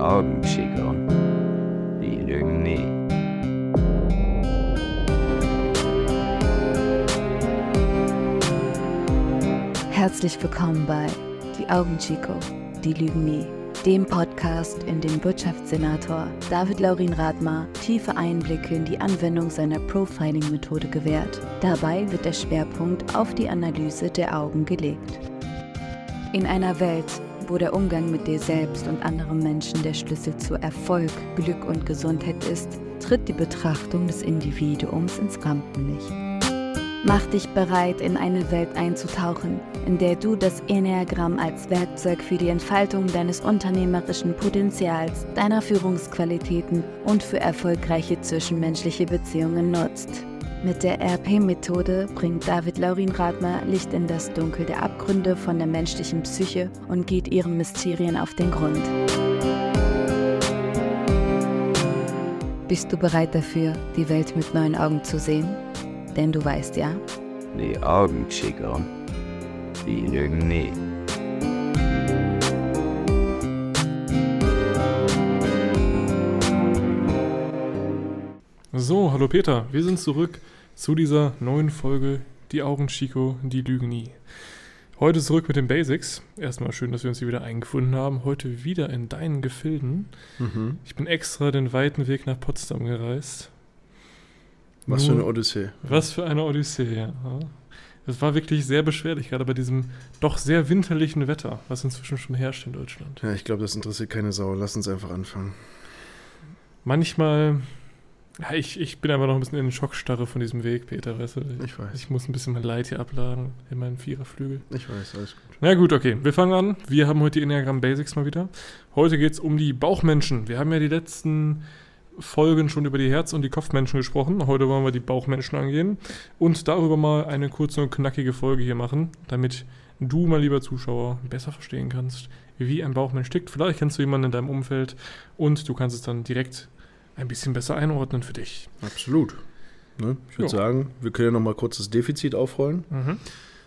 Augenschicke, die lügen nie. Herzlich willkommen bei Die Augen Chico, die lügen nie, dem Podcast, in dem Wirtschaftssenator David Laurin Radmar tiefe Einblicke in die Anwendung seiner Profiling-Methode gewährt. Dabei wird der Schwerpunkt auf die Analyse der Augen gelegt. In einer Welt, wo der Umgang mit dir selbst und anderen Menschen der Schlüssel zu Erfolg, Glück und Gesundheit ist, tritt die Betrachtung des Individuums ins Rampenlicht. Mach dich bereit, in eine Welt einzutauchen, in der du das Enneagramm als Werkzeug für die Entfaltung deines unternehmerischen Potenzials, deiner Führungsqualitäten und für erfolgreiche zwischenmenschliche Beziehungen nutzt. Mit der RP-Methode bringt David Laurin Radmer Licht in das Dunkel der Abgründe von der menschlichen Psyche und geht ihren Mysterien auf den Grund. Bist du bereit dafür, die Welt mit neuen Augen zu sehen? Denn du weißt ja, Die Augenschicke, die lügen nie. So, hallo Peter, wir sind zurück zu dieser neuen Folge Die Augen Chico, die lügen nie. Heute zurück mit den Basics. Erstmal schön, dass wir uns hier wieder eingefunden haben. Heute wieder in deinen Gefilden. Mhm. Ich bin extra den weiten Weg nach Potsdam gereist. Was für Nur- eine Odyssee. Was für eine Odyssee, ja. Es war wirklich sehr beschwerlich, gerade bei diesem doch sehr winterlichen Wetter, was inzwischen schon herrscht in Deutschland. Ja, ich glaube, das interessiert keine Sau. Lass uns einfach anfangen. Manchmal, ja, ich, ich bin einfach noch ein bisschen in Schockstarre von diesem Weg, Peter, weißt du? Ich weiß. Ich muss ein bisschen mein Leid hier abladen in meinen Viererflügel. Ich weiß, alles gut. Na gut, okay. Wir fangen an. Wir haben heute die Enneagram Basics mal wieder. Heute geht es um die Bauchmenschen. Wir haben ja die letzten Folgen schon über die Herz- und die Kopfmenschen gesprochen. Heute wollen wir die Bauchmenschen angehen und darüber mal eine kurze und knackige Folge hier machen, damit du, mein lieber Zuschauer, besser verstehen kannst, wie ein Bauchmensch tickt. Vielleicht kennst du jemanden in deinem Umfeld und du kannst es dann direkt ein bisschen besser einordnen für dich. Absolut. Ne? Ich würde sagen, wir können ja noch mal kurz das Defizit aufrollen. Mhm.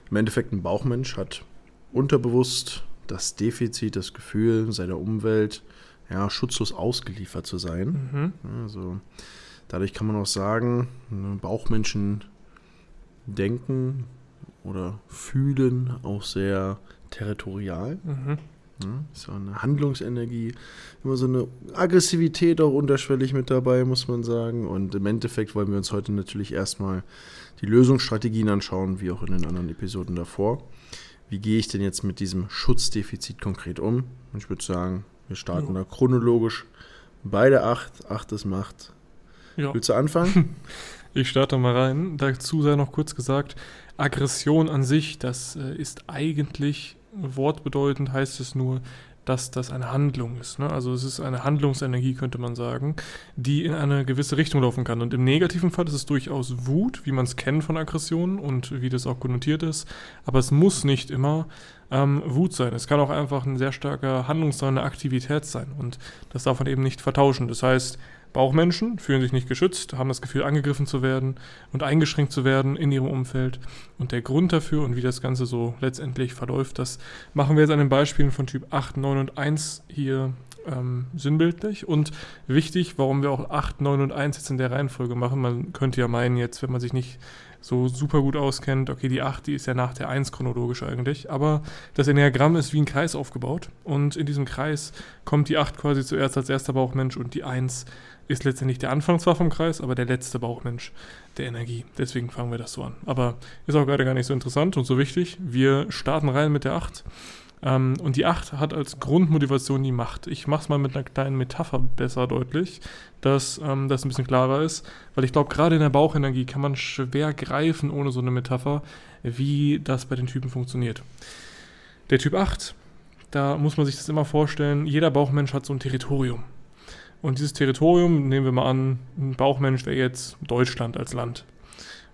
Im Endeffekt, ein Bauchmensch hat unterbewusst das Defizit, das Gefühl, seiner Umwelt ja, schutzlos ausgeliefert zu sein. Mhm. Also dadurch kann man auch sagen, ne, Bauchmenschen denken oder fühlen auch sehr territorial. Mhm. Ist ja eine Handlungsenergie, immer so eine Aggressivität auch unterschwellig mit dabei, muss man sagen. Und im Endeffekt wollen wir uns heute natürlich erstmal die Lösungsstrategien anschauen, wie auch in den anderen Episoden davor. Wie gehe ich denn jetzt mit diesem Schutzdefizit konkret um? Und ich würde sagen, wir starten Ja. da chronologisch bei der 8. 8 ist Macht. Ja. Willst du anfangen? Ich starte mal rein. Dazu sei noch kurz gesagt, Aggression an sich, das äh, ist eigentlich wortbedeutend, heißt es nur, dass das eine Handlung ist. Ne? Also es ist eine Handlungsenergie, könnte man sagen, die in eine gewisse Richtung laufen kann. Und im negativen Fall ist es durchaus Wut, wie man es kennt von Aggressionen und wie das auch konnotiert ist. Aber es muss nicht immer ähm, Wut sein. Es kann auch einfach ein sehr starker Handlungsdrang, eine Aktivität sein. Und das darf man eben nicht vertauschen. Das heißt, Bauchmenschen fühlen sich nicht geschützt, haben das Gefühl, angegriffen zu werden und eingeschränkt zu werden in ihrem Umfeld. Und der Grund dafür und wie das Ganze so letztendlich verläuft, das machen wir jetzt an den Beispielen von Typ 8, 9 und 1 hier ähm, sinnbildlich. Und wichtig, warum wir auch 8, 9 und 1 jetzt in der Reihenfolge machen. Man könnte ja meinen, jetzt, wenn man sich nicht so super gut auskennt, okay, die 8, die ist ja nach der 1 chronologisch eigentlich. Aber das Enneagramm ist wie ein Kreis aufgebaut. Und in diesem Kreis kommt die 8 quasi zuerst als erster Bauchmensch und die 1 ist letztendlich der Anfang zwar vom Kreis, aber der letzte Bauchmensch der Energie. Deswegen fangen wir das so an. Aber ist auch gerade gar nicht so interessant und so wichtig. Wir starten rein mit der 8. Ähm, und die 8 hat als Grundmotivation die Macht. Ich mache es mal mit einer kleinen Metapher besser deutlich, dass ähm, das ein bisschen klarer ist. Weil ich glaube, gerade in der Bauchenergie kann man schwer greifen ohne so eine Metapher, wie das bei den Typen funktioniert. Der Typ 8, da muss man sich das immer vorstellen, jeder Bauchmensch hat so ein Territorium. Und dieses Territorium, nehmen wir mal an, ein Bauchmensch wäre jetzt Deutschland als Land.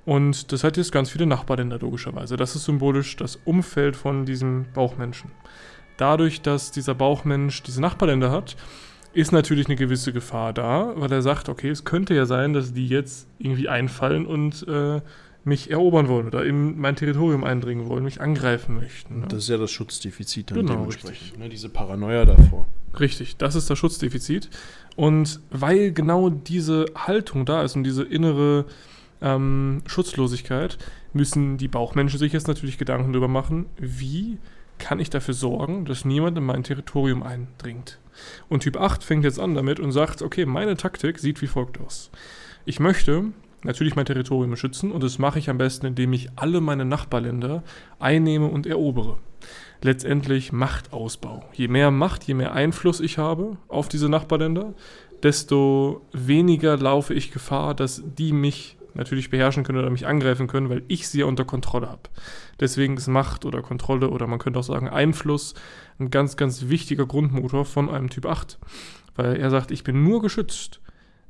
Und das hat jetzt ganz viele Nachbarländer logischerweise. Das ist symbolisch das Umfeld von diesem Bauchmenschen. Dadurch, dass dieser Bauchmensch diese Nachbarländer hat, ist natürlich eine gewisse Gefahr da, weil er sagt, okay, es könnte ja sein, dass die jetzt irgendwie einfallen und äh, mich erobern wollen oder in mein Territorium eindringen wollen, mich angreifen möchten. Ne? Das ist ja das Schutzdefizit dann Genau, dementsprechend. Ne? Diese Paranoia davor. Richtig, das ist das Schutzdefizit. Und weil genau diese Haltung da ist und diese innere ähm, Schutzlosigkeit, müssen die Bauchmenschen sich jetzt natürlich Gedanken darüber machen, wie kann ich dafür sorgen, dass niemand in mein Territorium eindringt. Und Typ 8 fängt jetzt an damit und sagt, okay, meine Taktik sieht wie folgt aus. Ich möchte natürlich mein Territorium schützen und das mache ich am besten, indem ich alle meine Nachbarländer einnehme und erobere. Letztendlich Machtausbau. Je mehr Macht, je mehr Einfluss ich habe auf diese Nachbarländer, desto weniger laufe ich Gefahr, dass die mich natürlich beherrschen können oder mich angreifen können, weil ich sie ja unter Kontrolle habe. Deswegen ist Macht oder Kontrolle oder man könnte auch sagen Einfluss ein ganz, ganz wichtiger Grundmotor von einem Typ 8. Weil er sagt, ich bin nur geschützt,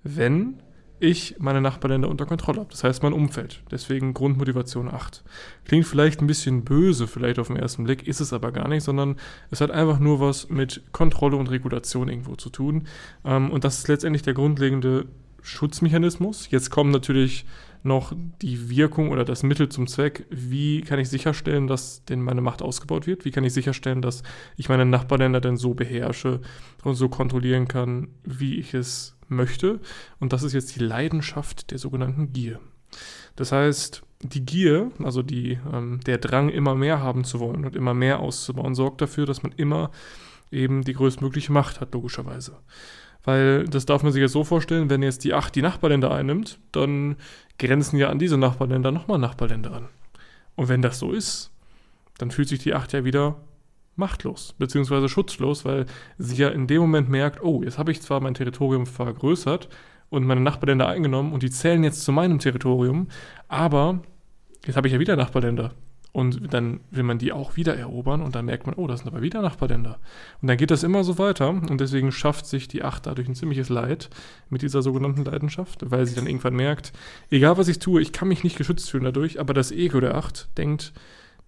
wenn ich meine Nachbarländer unter Kontrolle habe. Das heißt mein Umfeld. Deswegen Grundmotivation 8. Klingt vielleicht ein bisschen böse, vielleicht auf den ersten Blick, ist es aber gar nicht, sondern es hat einfach nur was mit Kontrolle und Regulation irgendwo zu tun. Ähm, und das ist letztendlich der grundlegende Schutzmechanismus. Jetzt kommt natürlich noch die Wirkung oder das Mittel zum Zweck. Wie kann ich sicherstellen, dass denn meine Macht ausgebaut wird? Wie kann ich sicherstellen, dass ich meine Nachbarländer denn so beherrsche und so kontrollieren kann, wie ich es möchte. Und das ist jetzt die Leidenschaft der sogenannten Gier. Das heißt, die Gier, also die, ähm, der Drang, immer mehr haben zu wollen und immer mehr auszubauen, sorgt dafür, dass man immer eben die größtmögliche Macht hat, logischerweise. Weil das darf man sich jetzt so vorstellen, wenn jetzt die acht die Nachbarländer einnimmt, dann grenzen ja an diese Nachbarländer nochmal Nachbarländer an. Und wenn das so ist, dann fühlt sich die acht ja wieder machtlos, beziehungsweise schutzlos, weil sie ja in dem Moment merkt, oh, jetzt habe ich zwar mein Territorium vergrößert und meine Nachbarländer eingenommen und die zählen jetzt zu meinem Territorium, aber jetzt habe ich ja wieder Nachbarländer. Und dann will man die auch wieder erobern und dann merkt man, oh, das sind aber wieder Nachbarländer. Und dann geht das immer so weiter und deswegen schafft sich die Acht dadurch ein ziemliches Leid mit dieser sogenannten Leidenschaft, weil sie dann irgendwann merkt, egal was ich tue, ich kann mich nicht geschützt fühlen dadurch, aber das Ego der Acht denkt,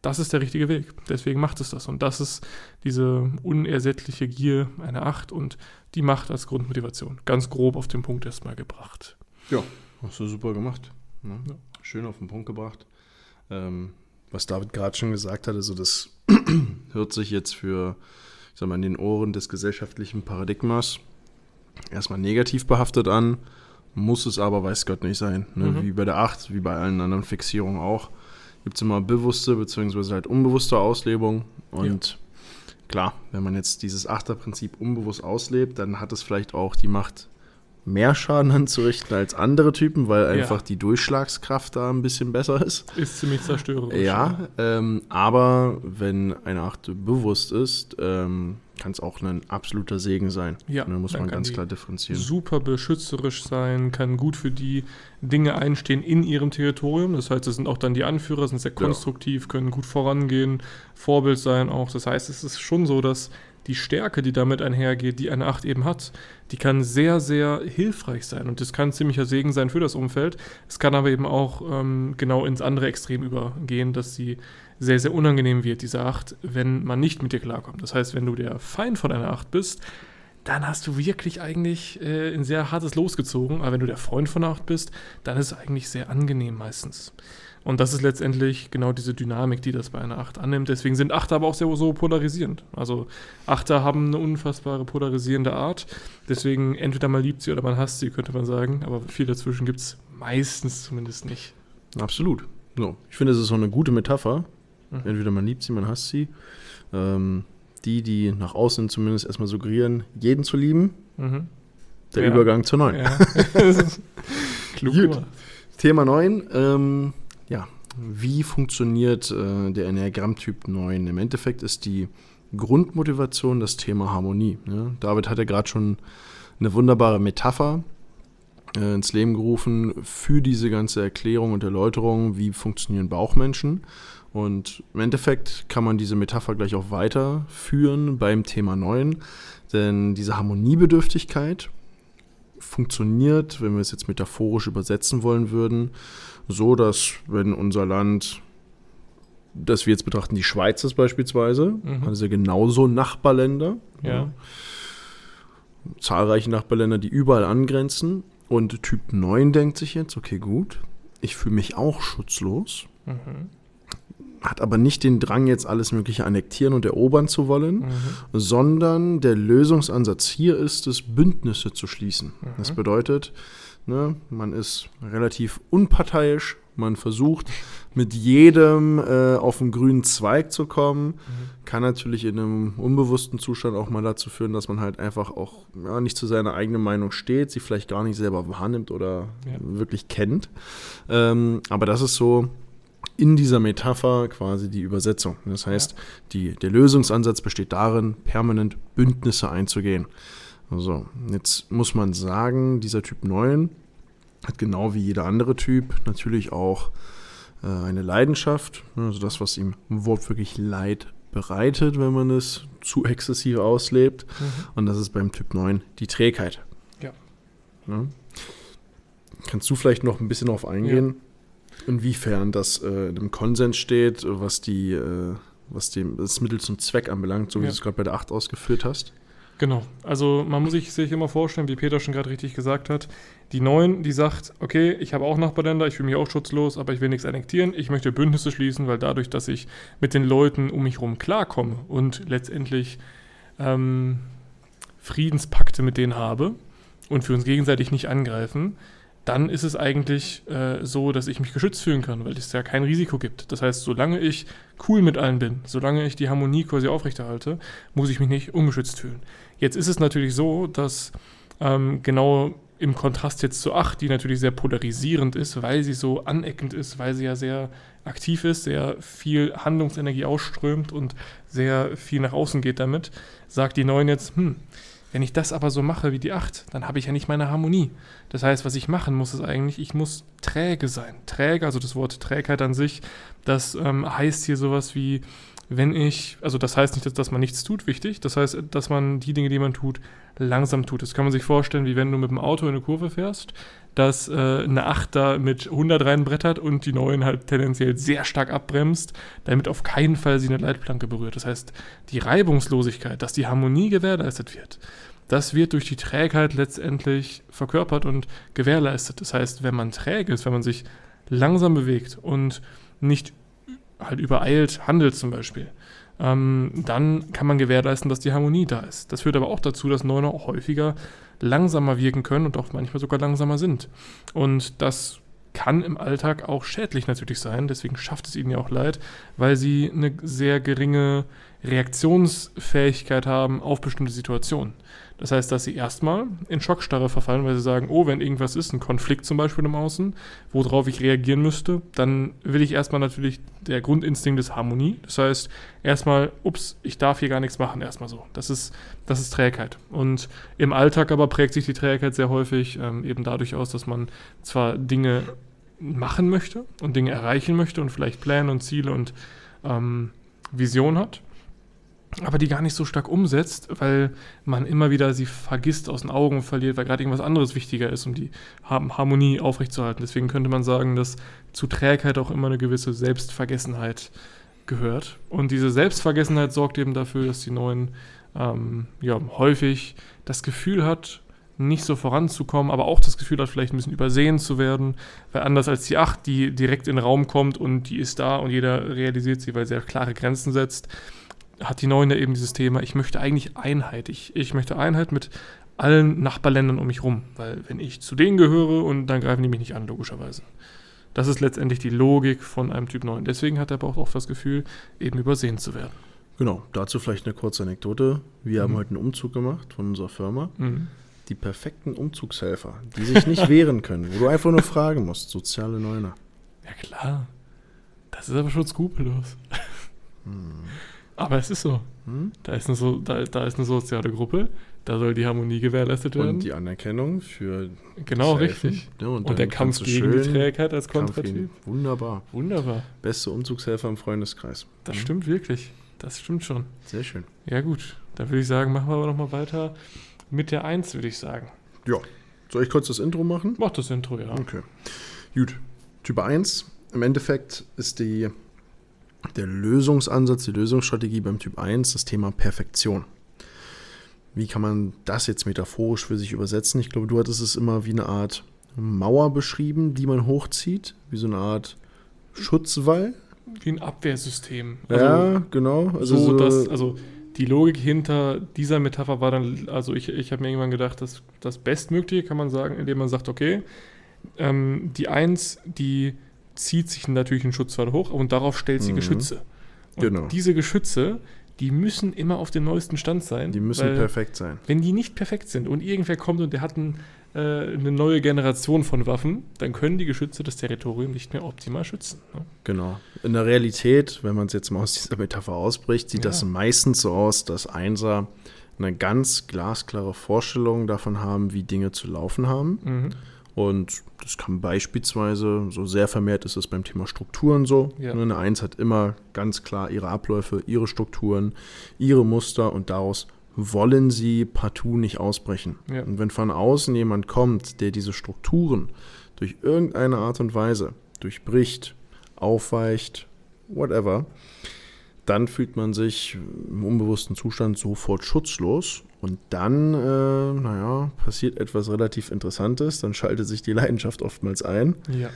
das ist der richtige Weg. Deswegen macht es das. Und das ist diese unersättliche Gier einer Acht und die Macht als Grundmotivation. Ganz grob auf den Punkt erstmal gebracht. Ja, hast du super gemacht. Ne? Ja. Schön auf den Punkt gebracht. Ähm, was David gerade schon gesagt hat, also das hört sich jetzt für, ich sag mal, in den Ohren des gesellschaftlichen Paradigmas erstmal negativ behaftet an, muss es aber, weiß Gott, nicht sein. Ne? Mhm. Wie bei der Acht, wie bei allen anderen Fixierungen auch gibt es immer bewusste bzw. halt unbewusste Auslebung. Und ja. klar, wenn man jetzt dieses Achterprinzip unbewusst auslebt, dann hat es vielleicht auch die Macht, mehr Schaden anzurichten als andere Typen, weil einfach ja. die Durchschlagskraft da ein bisschen besser ist. Ist ziemlich zerstörerisch. Ja, ähm, aber wenn eine Acht bewusst ist, ähm, kann es auch ein absoluter Segen sein. Ja, da muss man ganz klar differenzieren. Super beschützerisch sein, kann gut für die Dinge einstehen in ihrem Territorium. Das heißt, es sind auch dann die Anführer, sind sehr konstruktiv, ja. können gut vorangehen, Vorbild sein auch. Das heißt, es ist schon so, dass die Stärke, die damit einhergeht, die eine Acht eben hat, die kann sehr, sehr hilfreich sein. Und das kann ziemlicher Segen sein für das Umfeld. Es kann aber eben auch ähm, genau ins andere Extrem übergehen, dass sie sehr, sehr unangenehm wird, diese Acht, wenn man nicht mit dir klarkommt. Das heißt, wenn du der Feind von einer Acht bist, dann hast du wirklich eigentlich äh, ein sehr hartes Los gezogen. Aber wenn du der Freund von einer Acht bist, dann ist es eigentlich sehr angenehm meistens. Und das ist letztendlich genau diese Dynamik, die das bei einer Acht annimmt. Deswegen sind Achter aber auch sehr so polarisierend. Also Achter haben eine unfassbare polarisierende Art. Deswegen entweder man liebt sie oder man hasst sie, könnte man sagen. Aber viel dazwischen gibt es meistens zumindest nicht. Absolut. So. Ich finde, es ist so eine gute Metapher Mhm. Entweder man liebt sie, man hasst sie. Ähm, die, die nach außen zumindest erstmal suggerieren, jeden zu lieben. Mhm. Der ja. Übergang zur neuen. Ja. Klug Thema 9. Ähm, wie funktioniert äh, der Enneagramm-Typ 9? Im Endeffekt ist die Grundmotivation das Thema Harmonie. Ne? David hat ja gerade schon eine wunderbare Metapher äh, ins Leben gerufen für diese ganze Erklärung und Erläuterung, wie funktionieren Bauchmenschen. Und im Endeffekt kann man diese Metapher gleich auch weiterführen beim Thema 9, denn diese Harmoniebedürftigkeit funktioniert, wenn wir es jetzt metaphorisch übersetzen wollen würden, so dass wenn unser Land, das wir jetzt betrachten, die Schweiz ist beispielsweise, mhm. also genauso Nachbarländer, ja. ja. zahlreiche Nachbarländer, die überall angrenzen und Typ 9 denkt sich jetzt, okay gut, ich fühle mich auch schutzlos. Mhm hat aber nicht den Drang, jetzt alles Mögliche annektieren und erobern zu wollen, Mhm. sondern der Lösungsansatz hier ist es, Bündnisse zu schließen. Das bedeutet, ne, man ist relativ unparteiisch, man versucht mit jedem äh, auf den grünen Zweig zu kommen, kann natürlich in einem unbewussten Zustand auch mal dazu führen, dass man halt einfach auch ja, nicht zu seiner eigenen Meinung steht, sie vielleicht gar nicht selber wahrnimmt oder Ja. wirklich kennt. Ähm, aber das ist so in dieser Metapher quasi die Übersetzung. Das heißt, die, der Lösungsansatz besteht darin, permanent Bündnisse einzugehen. Also, jetzt muss man sagen, dieser Typ 9 hat genau wie jeder andere Typ natürlich auch äh, eine Leidenschaft, also das, was ihm wortwörtlich Leid bereitet, wenn man es zu exzessiv auslebt. Mhm. Und das ist beim Typ 9 die Trägheit. Ja. Ja. Kannst du vielleicht noch ein bisschen darauf eingehen, inwiefern das äh, in einem Konsens steht, was die, äh, was dem, das Mittel zum Zweck anbelangt, so wie Ja. du es gerade bei der 8 ausgeführt hast? Genau. Also man muss sich, sich immer vorstellen, wie Peter schon gerade richtig gesagt hat, die Neun, die sagt, okay, ich habe auch Nachbarländer, ich fühle mich auch schutzlos, aber ich will nichts annektieren, ich möchte Bündnisse schließen, weil dadurch, dass ich mit den Leuten um mich herum klarkomme und letztendlich ähm, Friedenspakte mit denen habe und für uns gegenseitig nicht angreifen, dann ist es eigentlich äh, so, dass ich mich geschützt fühlen kann, weil es ja kein Risiko gibt. Das heißt, solange ich cool mit allen bin, solange ich die Harmonie quasi aufrechterhalte, muss ich mich nicht ungeschützt fühlen. Jetzt ist es natürlich so, dass ähm, genau im Kontrast jetzt zu 8, die natürlich sehr polarisierend ist, weil sie so aneckend ist, weil sie ja sehr aktiv ist, sehr viel Handlungsenergie ausströmt und sehr viel nach außen geht damit, sagt die 9 jetzt, hm, wenn ich das aber so mache wie die 8, dann habe ich ja nicht meine Harmonie. Das heißt, was ich machen muss, ist eigentlich, ich muss träge sein. Träge, also das Wort Trägheit an sich, das ähm, heißt hier sowas wie, wenn ich, also das heißt nicht, dass, dass man nichts tut, wichtig. Das heißt, dass man die Dinge, die man tut, langsam tut. Das kann man sich vorstellen, wie wenn du mit dem Auto in eine Kurve fährst, dass äh, eine 8 da mit 100 reinbrettert und die 9 halt tendenziell sehr stark abbremst, damit auf keinen Fall sie eine Leitplanke berührt. Das heißt, die Reibungslosigkeit, dass die Harmonie gewährleistet wird, das wird durch die Trägheit letztendlich verkörpert und gewährleistet. Das heißt, wenn man träge ist, wenn man sich langsam bewegt und nicht halt übereilt handelt zum Beispiel, ähm, dann kann man gewährleisten, dass die Harmonie da ist. Das führt aber auch dazu, dass Neuner auch häufiger langsamer wirken können und auch manchmal sogar langsamer sind. Und das kann im Alltag auch schädlich natürlich sein, deswegen schafft es ihnen ja auch leid, weil sie eine sehr geringe Reaktionsfähigkeit haben auf bestimmte Situationen. Das heißt, dass sie erstmal in Schockstarre verfallen, weil sie sagen, oh, wenn irgendwas ist, ein Konflikt zum Beispiel im Außen, worauf ich reagieren müsste, dann will ich erstmal natürlich, der Grundinstinkt ist Harmonie. Das heißt, erstmal, ups, ich darf hier gar nichts machen, erstmal so. Das ist, das ist Trägheit. Und im Alltag aber prägt sich die Trägheit sehr häufig ähm, eben dadurch aus, dass man zwar Dinge machen möchte und Dinge erreichen möchte und vielleicht Pläne und Ziele und ähm, Vision hat, aber die gar nicht so stark umsetzt, weil man immer wieder sie vergisst, aus den Augen verliert, weil gerade irgendwas anderes wichtiger ist, um die Har- Harmonie aufrechtzuerhalten. Deswegen könnte man sagen, dass zu Trägheit auch immer eine gewisse Selbstvergessenheit gehört. Und diese Selbstvergessenheit sorgt eben dafür, dass die Neuen ähm, ja, häufig das Gefühl hat, nicht so voranzukommen, aber auch das Gefühl hat, vielleicht ein bisschen übersehen zu werden, weil anders als die 8, die direkt in den Raum kommt und die ist da und jeder realisiert sie, weil sie ja klare Grenzen setzt, hat die Neuen ja eben dieses Thema, ich möchte eigentlich Einheit. Ich, ich möchte Einheit mit allen Nachbarländern um mich rum, weil wenn ich zu denen gehöre und dann greifen die mich nicht an, logischerweise. Das ist letztendlich die Logik von einem Typ 9. Deswegen hat er aber auch oft das Gefühl, eben übersehen zu werden. Genau, dazu vielleicht eine kurze Anekdote. Wir haben Mhm. heute einen Umzug gemacht von unserer Firma. Mhm. Die perfekten Umzugshelfer, die sich nicht wehren können, wo du einfach nur fragen musst. Soziale Neuner. Ja klar. Das ist aber schon skrupellos. Aber es ist so. Hm? Da ist, eine so da, da ist eine soziale Gruppe, da soll die Harmonie gewährleistet werden. Und die Anerkennung für genau, das Helfen. richtig. Ja, Und, dann der Kampf gegen die Trägheit als Kontratyp. Wunderbar. Wunderbar. Beste Umzugshelfer im Freundeskreis. Das Mhm. stimmt wirklich. Das stimmt schon. Sehr schön. Ja, gut. Dann würde ich sagen, machen wir aber nochmal weiter mit der 1, würde ich sagen. Ja. Soll ich kurz das Intro machen? Mach das Intro, ja. Okay. Gut. Typ 1. Im Endeffekt ist die, der Lösungsansatz, die Lösungsstrategie beim Typ 1 das Thema Perfektion. Wie kann man das jetzt metaphorisch für sich übersetzen? Ich glaube, du hattest es immer wie eine Art Mauer beschrieben, die man hochzieht, wie so eine Art Schutzwall. wie ein Abwehrsystem. ja, genau. Also, so, dass, also die Logik hinter dieser Metapher war dann, also ich, ich habe mir irgendwann gedacht, dass das Bestmögliche kann man sagen, indem man sagt, okay, ähm, die Eins, die zieht sich natürlich einen Schutzwall hoch und darauf stellt sie Mhm. Geschütze. Und Genau. diese Geschütze, die müssen immer auf dem neuesten Stand sein. die müssen weil perfekt sein. Wenn die nicht perfekt sind und irgendwer kommt und der hat ein, äh, eine neue Generation von Waffen, dann können die Geschütze das Territorium nicht mehr optimal schützen. Ne? Genau. In der Realität, wenn man es jetzt mal aus dieser Metapher ausbricht, sieht Ja. das meistens so aus, dass Einser eine ganz glasklare Vorstellung davon haben, wie Dinge zu laufen haben. Mhm. Und das kann beispielsweise, so sehr vermehrt ist es beim Thema Strukturen so. Ja. Ne, Eine Eins hat immer ganz klar ihre Abläufe, ihre Strukturen, ihre Muster und daraus wollen sie partout nicht ausbrechen. Ja. Und wenn von außen jemand kommt, der diese Strukturen durch irgendeine Art und Weise durchbricht, aufweicht, whatever, dann fühlt man sich im unbewussten Zustand sofort schutzlos. Und dann, äh, naja, passiert etwas relativ Interessantes. Dann schaltet sich die Leidenschaft oftmals ein. Ja.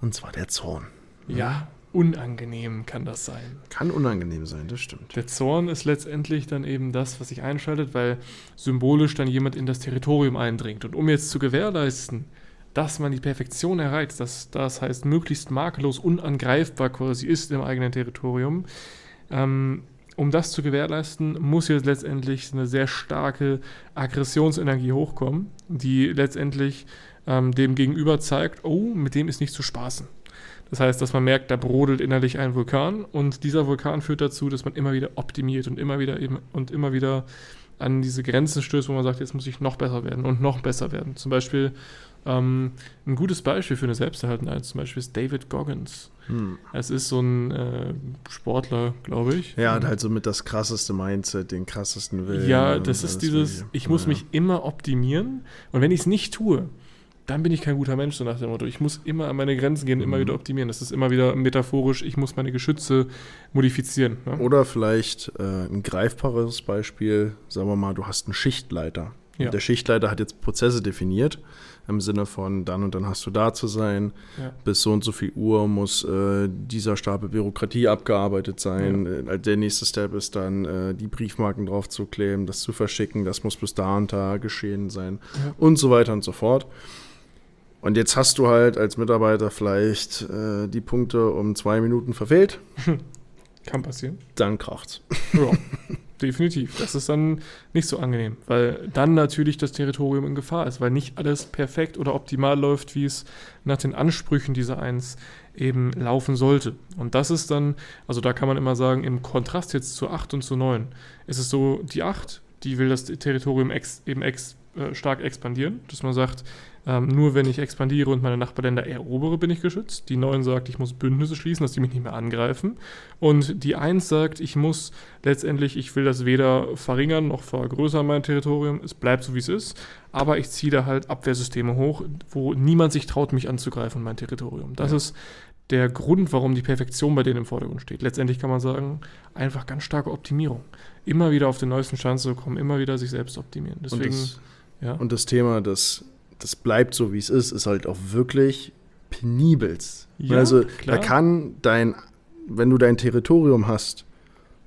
Und zwar der Zorn. ja, unangenehm kann das sein. Kann unangenehm sein, das stimmt. Der Zorn ist letztendlich dann eben das, was sich einschaltet, weil symbolisch dann jemand in das Territorium eindringt. Und um jetzt zu gewährleisten, dass man die Perfektion erreicht, dass das heißt möglichst makellos, unangreifbar quasi ist im eigenen Territorium, ähm, um das zu gewährleisten, muss jetzt letztendlich eine sehr starke Aggressionsenergie hochkommen, die letztendlich ähm, dem Gegenüber zeigt, oh, mit dem ist nicht zu spaßen. Das heißt, dass man merkt, da brodelt innerlich ein Vulkan und dieser Vulkan führt dazu, dass man immer wieder optimiert und immer wieder eben und immer wieder an diese Grenzen stößt, wo man sagt, jetzt muss ich noch besser werden und noch besser werden. Zum Beispiel ähm, ein gutes Beispiel für eine selbsterhaltende Eins zum Beispiel ist David Goggins. Hm. Es ist so ein äh, Sportler, glaube ich. Ja, hat halt so mit das krasseste Mindset, den krassesten Willen. Ja, das ist dieses, Mögliche. ich muss Ja. mich immer optimieren und wenn ich es nicht tue, dann bin ich kein guter Mensch, so nach dem Motto. Ich muss immer an meine Grenzen gehen, immer Mhm. wieder optimieren. Das ist immer wieder metaphorisch, ich muss meine Geschütze modifizieren. Ne? Oder vielleicht äh, ein greifbares Beispiel, sagen wir mal, du hast einen Schichtleiter. Ja. Der Schichtleiter hat jetzt Prozesse definiert, im Sinne von dann und dann hast du da zu sein, Ja. bis so und so viel Uhr muss äh, dieser Stapel Bürokratie abgearbeitet sein. Äh, der nächste Step ist dann, äh, die Briefmarken drauf zu kleben, das zu verschicken, das muss bis da und da geschehen sein Ja. und so weiter und so fort. Und jetzt hast du halt als Mitarbeiter vielleicht äh, die Punkte um zwei Minuten verfehlt, Kann passieren. dann kracht's. Ja, definitiv. Das ist dann nicht so angenehm, weil dann natürlich das Territorium in Gefahr ist, weil nicht alles perfekt oder optimal läuft, wie es nach den Ansprüchen dieser Eins eben laufen sollte. Und das ist dann, also da kann man immer sagen, im Kontrast jetzt zu 8 und zu 9, ist es so, die 8, die will das Territorium ex, eben ex, äh, stark expandieren, dass man sagt, ähm, nur wenn ich expandiere und meine Nachbarländer erobere, bin ich geschützt. Die 9 sagt, ich muss Bündnisse schließen, dass die mich nicht mehr angreifen. Und die 1 sagt, ich muss letztendlich, ich will das weder verringern noch vergrößern, mein Territorium. Es bleibt so, wie es ist. Aber ich ziehe da halt Abwehrsysteme hoch, wo niemand sich traut, mich anzugreifen, mein Territorium. Das Ja. ist der Grund, warum die Perfektion bei denen im Vordergrund steht. Letztendlich kann man sagen, einfach ganz starke Optimierung. Immer wieder auf den neuesten Stand zu kommen, immer wieder sich selbst optimieren. Und Deswegen, das, ja. und das Thema, das, das bleibt so, wie es ist, ist halt auch wirklich penibelst. Ja, also klar. da kann dein, wenn du dein Territorium hast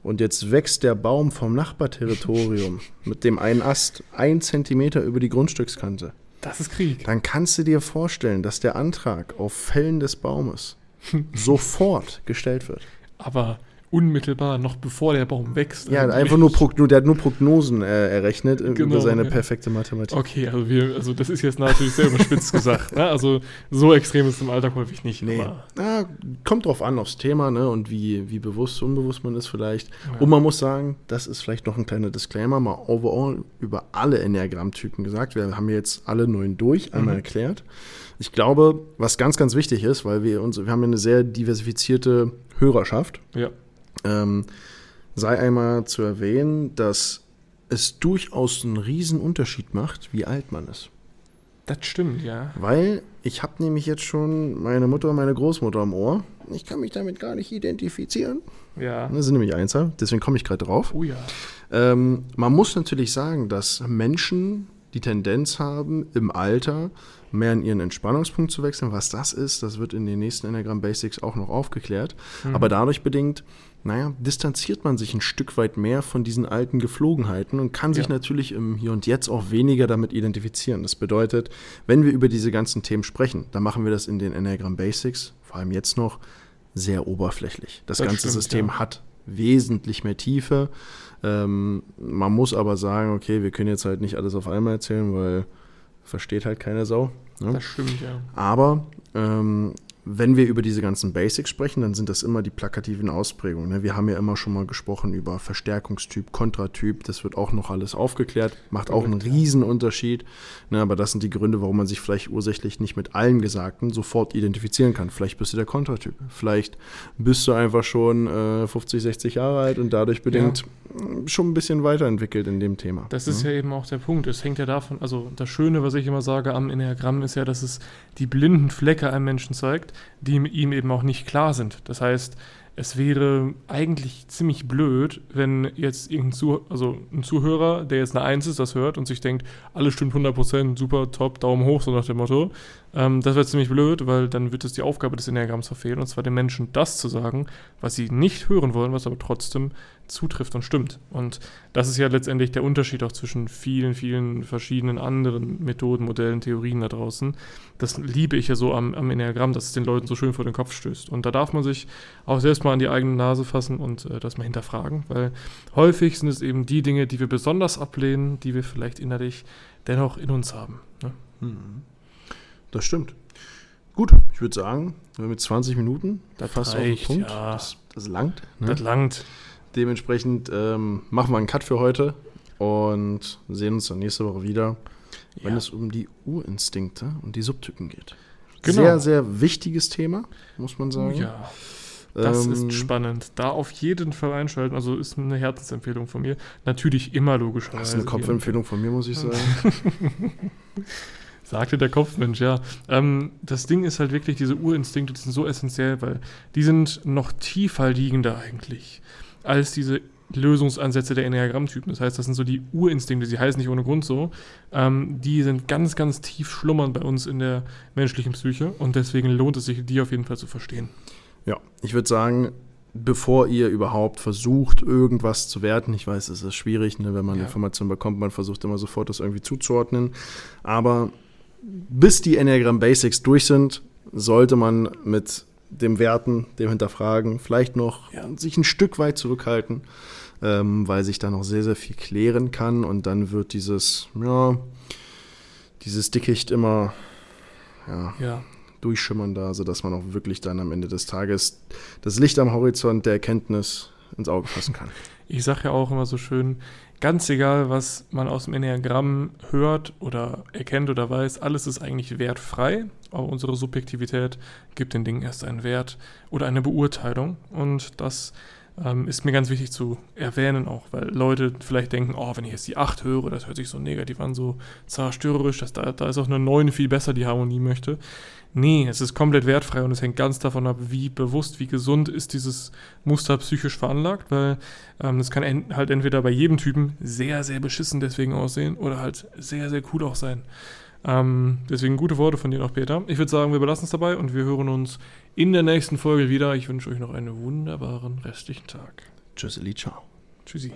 und jetzt wächst der Baum vom Nachbarterritorium mit dem einen Ast ein Zentimeter über die Grundstückskante, das ist Krieg. dann kannst du dir vorstellen, dass der Antrag auf Fällen des Baumes sofort gestellt wird. Aber unmittelbar, noch bevor der Baum wächst. Ja, eigentlich. einfach nur, Progno der hat nur Prognosen äh, errechnet äh, Genau, über seine ja. perfekte Mathematik. Okay, also, wir, also das ist jetzt natürlich sehr überspitzt gesagt. Ne? Also so extrem ist es im Alltag häufig nicht. Nee, na, kommt drauf an, aufs Thema ne, und wie, wie bewusst, unbewusst man ist vielleicht. Ja. Und man muss sagen, das ist vielleicht noch ein kleiner Disclaimer, mal overall über alle Enneagramm-Typen gesagt. Wir haben jetzt alle neun durch, einmal Mhm. erklärt. Ich glaube, was ganz, ganz wichtig ist, weil wir uns, wir haben ja eine sehr diversifizierte Hörerschaft, ja. Ähm, sei einmal zu erwähnen, dass es durchaus einen riesen Unterschied macht, wie alt man ist. Das stimmt, ja. Weil ich habe nämlich jetzt schon meine Mutter und meine Großmutter am Ohr. Ich kann mich damit gar nicht identifizieren. Ja. Das sind nämlich Einser, deswegen komme ich gerade drauf. Oh ja. Ähm, man muss natürlich sagen, dass Menschen die Tendenz haben, im Alter mehr in ihren Entspannungspunkt zu wechseln. Was das ist, das wird in den nächsten Enneagram Basics auch noch aufgeklärt. Mhm. Aber dadurch bedingt, naja, distanziert man sich ein Stück weit mehr von diesen alten Geflogenheiten und kann sich Ja. natürlich im Hier und Jetzt auch weniger damit identifizieren. Das bedeutet, wenn wir über diese ganzen Themen sprechen, dann machen wir das in den Enneagram Basics, vor allem jetzt noch, sehr oberflächlich. Das, Das ganze stimmt, System ja. hat wesentlich mehr Tiefe. Ähm, man muss aber sagen, okay, wir können jetzt halt nicht alles auf einmal erzählen, weil versteht halt keine Sau. Ne? Das stimmt, ja. Aber ähm, wenn wir über diese ganzen Basics sprechen, dann sind das immer die plakativen Ausprägungen. Ne? Wir haben ja immer schon mal gesprochen über Verstärkungstyp, Kontratyp. Das wird auch noch alles aufgeklärt. Macht auch einen Korrekt, ja. riesen Unterschied. Ne? Aber das sind die Gründe, warum man sich vielleicht ursächlich nicht mit allem Gesagten sofort identifizieren kann. Vielleicht bist du der Kontratyp. Vielleicht bist du einfach schon äh, 50, 60 Jahre alt und dadurch bedingt mh, schon ein bisschen weiterentwickelt in dem Thema. Das ist ne? ja eben auch der Punkt. Es hängt ja davon, also das Schöne, was ich immer sage am Enneagramm, ist ja, dass es die blinden Flecke einem Menschen zeigt, die ihm eben auch nicht klar sind. Das heißt, es wäre eigentlich ziemlich blöd, wenn jetzt irgendein Zuh also ein Zuhörer, der jetzt eine Eins ist, das hört und sich denkt, alles stimmt 100%, super, top, Daumen hoch, so nach dem Motto. Ähm, das wäre ziemlich blöd, weil dann wird es die Aufgabe des Enneagramms verfehlen, und zwar den Menschen das zu sagen, was sie nicht hören wollen, was aber trotzdem zutrifft und stimmt. Und das ist ja letztendlich der Unterschied auch zwischen vielen, vielen verschiedenen anderen Methoden, Modellen, Theorien da draußen. Das liebe ich ja so am, am Enneagramm, dass es den Leuten so schön vor den Kopf stößt. Und da darf man sich auch selbst mal an die eigene Nase fassen und äh, das mal hinterfragen, weil häufig sind es eben die Dinge, die wir besonders ablehnen, die wir vielleicht innerlich dennoch in uns haben. Ne? Mhm. Das stimmt. Gut, ich würde sagen, mit 20 Minuten Das fast reicht, auf den Punkt. ja. Das, das langt. Ne? Das langt. Dementsprechend ähm, machen wir einen Cut für heute und sehen uns dann nächste Woche wieder, wenn Ja. es um die Urinstinkte und die Subtypen geht. Genau. Sehr, sehr wichtiges Thema, muss man sagen. ja. Das Ähm, ist spannend. Da auf jeden Fall einschalten. Also ist eine Herzensempfehlung von mir. Natürlich immer logischerweise. Das ist eine. Kopfempfehlung von mir, muss ich sagen. Sagte der Kopfmensch, ja. Ähm, das Ding ist halt wirklich, diese Urinstinkte, die sind so essentiell, weil die sind noch tiefer liegender eigentlich als diese Lösungsansätze der Enneagrammtypen. Das heißt, das sind so die Urinstinkte, sie heißen nicht ohne Grund so. Ähm, die sind ganz, ganz tief schlummern bei uns in der menschlichen Psyche und deswegen lohnt es sich, die auf jeden Fall zu verstehen. Ja, ich würde sagen, bevor ihr überhaupt versucht, irgendwas zu werten, ich weiß, es ist schwierig, ne, wenn man Ja. Informationen bekommt, man versucht immer sofort, das irgendwie zuzuordnen. Aber bis die Enneagram Basics durch sind, sollte man mit dem Werten, dem Hinterfragen, vielleicht noch Ja. sich ein Stück weit zurückhalten, ähm, weil sich da noch sehr, sehr viel klären kann und dann wird dieses, ja, dieses Dickicht immer, ja, Ja, durchschimmernder, sodass man auch wirklich dann am Ende des Tages das Licht am Horizont der Erkenntnis ins Auge fassen kann. Ich sage ja auch immer so schön, ganz egal, was man aus dem Enneagramm hört oder erkennt oder weiß, alles ist eigentlich wertfrei. Aber unsere Subjektivität gibt den Dingen erst einen Wert oder eine Beurteilung. Und das ähm, ist mir ganz wichtig zu erwähnen auch, weil Leute vielleicht denken, oh, wenn ich jetzt die 8 höre, das hört sich so negativ an, so zerstörerisch, dass da, da ist auch eine 9 viel besser, die Harmonie möchte. Nee, es ist komplett wertfrei und es hängt ganz davon ab, wie bewusst, wie gesund ist dieses Muster psychisch veranlagt, weil ähm, kann en halt entweder bei jedem Typen sehr, sehr beschissen deswegen aussehen oder halt sehr, sehr cool auch sein. Ähm, deswegen gute Worte von dir noch, Peter. Ich würde sagen, wir belassen es dabei und wir hören uns in der nächsten Folge wieder. Ich wünsche euch noch einen wunderbaren restlichen Tschüss. Tschüss, Eli, ciao. Tschüssi.